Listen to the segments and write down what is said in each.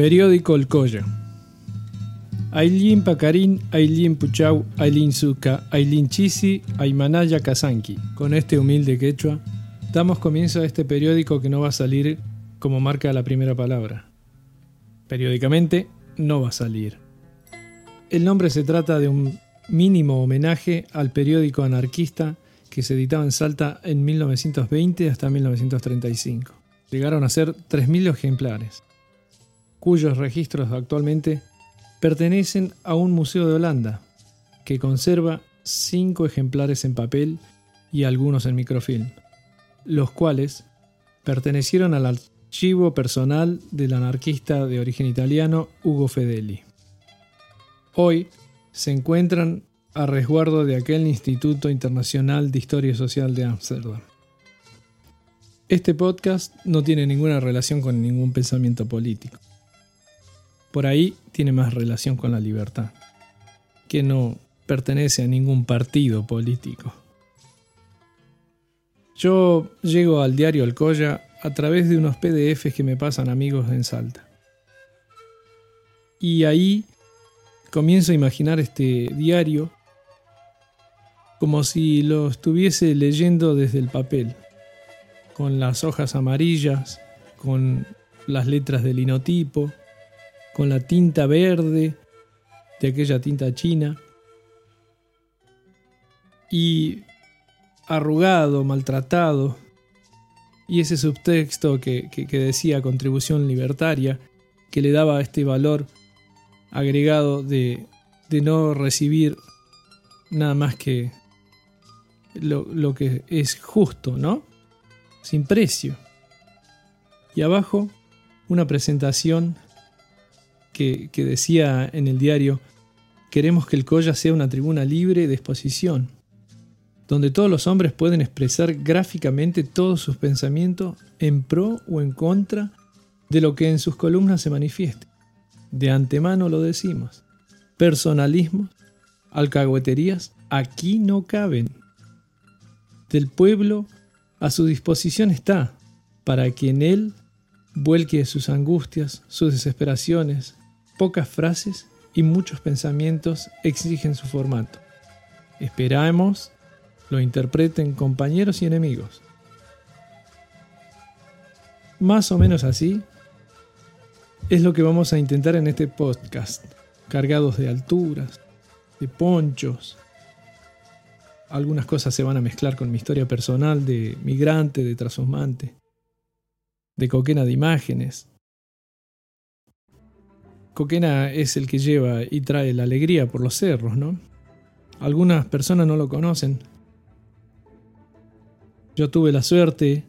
Periódico El Colla. Ailin Pacarín, Ailin Puchau, Ailin Zuka, Ailin Chisi, Aymanaya Kazanki. Con este humilde quechua, damos comienzo a este periódico que no va a salir como marca la primera palabra. Periódicamente, no va a salir. El nombre se trata de un mínimo homenaje al periódico anarquista que se editaba en Salta en 1920 hasta 1935. Llegaron a ser 3.000 ejemplares, cuyos registros actualmente pertenecen a un museo de Holanda, que conserva cinco ejemplares en papel y algunos en microfilm, los cuales pertenecieron al archivo personal del anarquista de origen italiano Ugo Fedeli. Hoy se encuentran a resguardo de aquel Instituto Internacional de Historia Social de Ámsterdam. Este podcast no tiene ninguna relación con ningún pensamiento político. Por ahí tiene más relación con la libertad, que no pertenece a ningún partido político. Yo llego al diario Alcoya a través de unos PDFs que me pasan amigos en Salta. Y ahí comienzo a imaginar este diario como si lo estuviese leyendo desde el papel, con las hojas amarillas, con las letras del linotipo, con la tinta verde de aquella tinta china y arrugado, maltratado, y ese subtexto que, decía contribución libertaria, que le daba este valor agregado de, de no recibir nada más que lo, lo, que es justo, ¿no? Sin precio. Y abajo una presentación que, decía en el diario, queremos que el Colla sea una tribuna libre de exposición, donde todos los hombres pueden expresar gráficamente todos sus pensamientos en pro o en contra de lo que en sus columnas se manifieste. De antemano lo decimos. Personalismos, alcahueterías, aquí no caben. Del pueblo a su disposición está, para que en él vuelque sus angustias, sus desesperaciones, Pocas frases y muchos pensamientos exigen su formato. Esperamos lo interpreten compañeros y enemigos. Más o menos así es lo que vamos a intentar en este podcast, cargados de alturas, de ponchos. Algunas cosas se van a mezclar con mi historia personal de migrante, de transhumante, de coquena de imágenes, Coquena es el que lleva y trae la alegría por los cerros, ¿no? Algunas personas no lo conocen. Yo tuve la suerte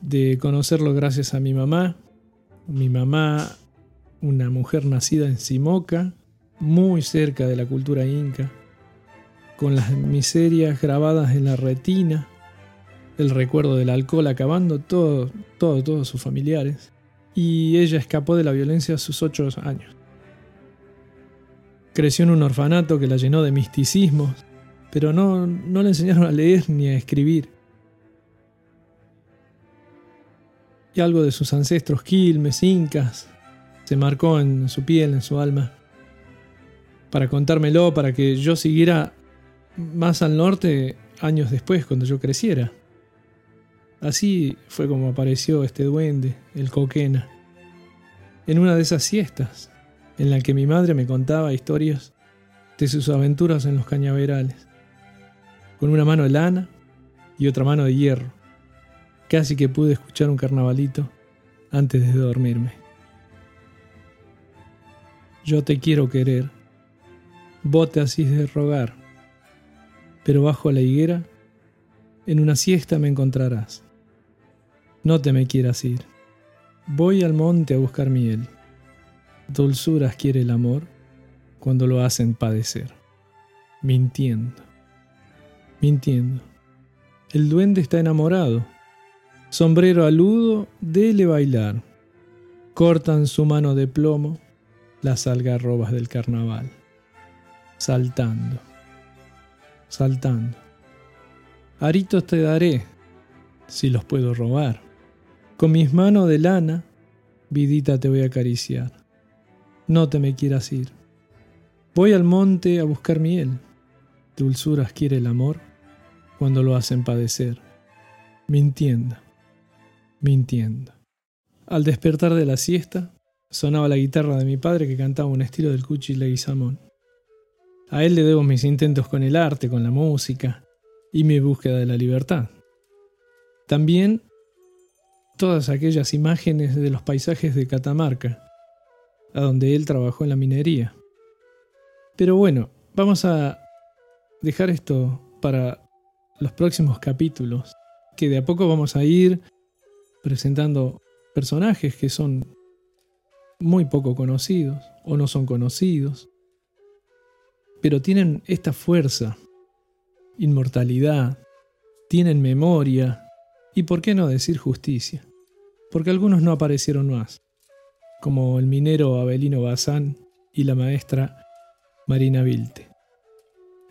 de conocerlo gracias a mi mamá. Mi mamá, una mujer nacida en Simoca, muy cerca de la cultura inca, con las miserias grabadas en la retina, el recuerdo del alcohol acabando todo, todo, todos sus familiares y ella escapó de la violencia a sus ocho años. Creció en un orfanato que la llenó de misticismos, pero no, no le enseñaron a leer ni a escribir. Y algo de sus ancestros quilmes, incas, se marcó en su piel, en su alma, para contármelo, para que yo siguiera más al norte años después, cuando yo creciera. Así fue como apareció este duende, el coquena, en una de esas siestas, en la que mi madre me contaba historias de sus aventuras en los cañaverales, con una mano de lana y otra mano de hierro. Casi que pude escuchar un carnavalito antes de dormirme. Yo te quiero querer, bote así de rogar, pero bajo la higuera, en una siesta me encontrarás. No te me quieras ir. Voy al monte a buscar miel. Dulzuras quiere el amor cuando lo hacen padecer. Mintiendo. Mintiendo. El duende está enamorado. Sombrero aludo, dele bailar. Cortan su mano de plomo las algarrobas del carnaval. Saltando. Saltando. Aritos te daré, si los puedo robar. Con mis manos de lana vidita te voy a acariciar. No te me quieras ir. Voy al monte a buscar miel. Dulzuras quiere el amor cuando lo hacen padecer. Mintiendo, mintiendo. Al despertar de la siesta, sonaba la guitarra de mi padre que cantaba un estilo del Cuchi Leguizamón. A él le debo mis intentos con el arte, con la música y mi búsqueda de la libertad. También todas aquellas imágenes de los paisajes de Catamarca, a donde él trabajó en la minería. Pero bueno, vamos a dejar esto para los próximos capítulos, que de a poco vamos a ir presentando personajes que son muy poco conocidos o no son conocidos, pero tienen esta fuerza, inmortalidad, tienen memoria y, por qué no decir, justicia, porque algunos no aparecieron más, como el minero Abelino Bazán y la maestra Marina Vilte.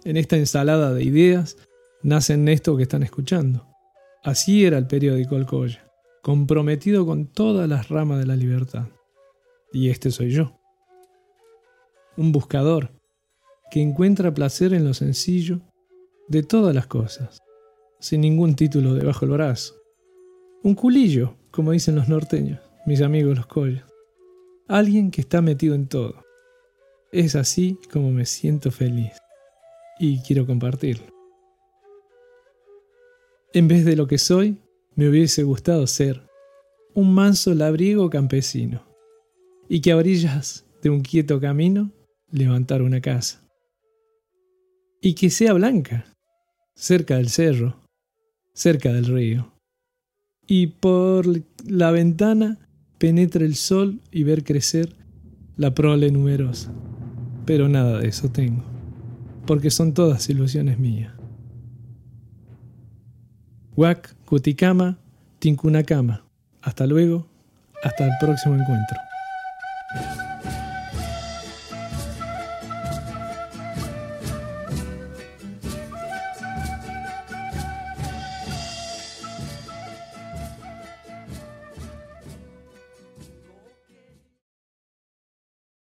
En esta ensalada de ideas nacen esto que están escuchando. Así era el periódico Alcoya, comprometido con todas las ramas de la libertad. Y este soy yo. Un buscador que encuentra placer en lo sencillo de todas las cosas, sin ningún título debajo del brazo. Un culillo, como dicen los norteños, mis amigos los collos. Alguien que está metido en todo. Es así como me siento feliz. Y quiero compartirlo. En vez de lo que soy, me hubiese gustado ser un manso labriego campesino y que a orillas de un quieto camino levantar una casa. Y que sea blanca, cerca del cerro, cerca del río. Y por la ventana penetre el sol y ver crecer la prole numerosa. Pero nada de eso tengo, porque son todas ilusiones mías. Huac, Cuticama, Tincunacama. Hasta luego, hasta el próximo encuentro.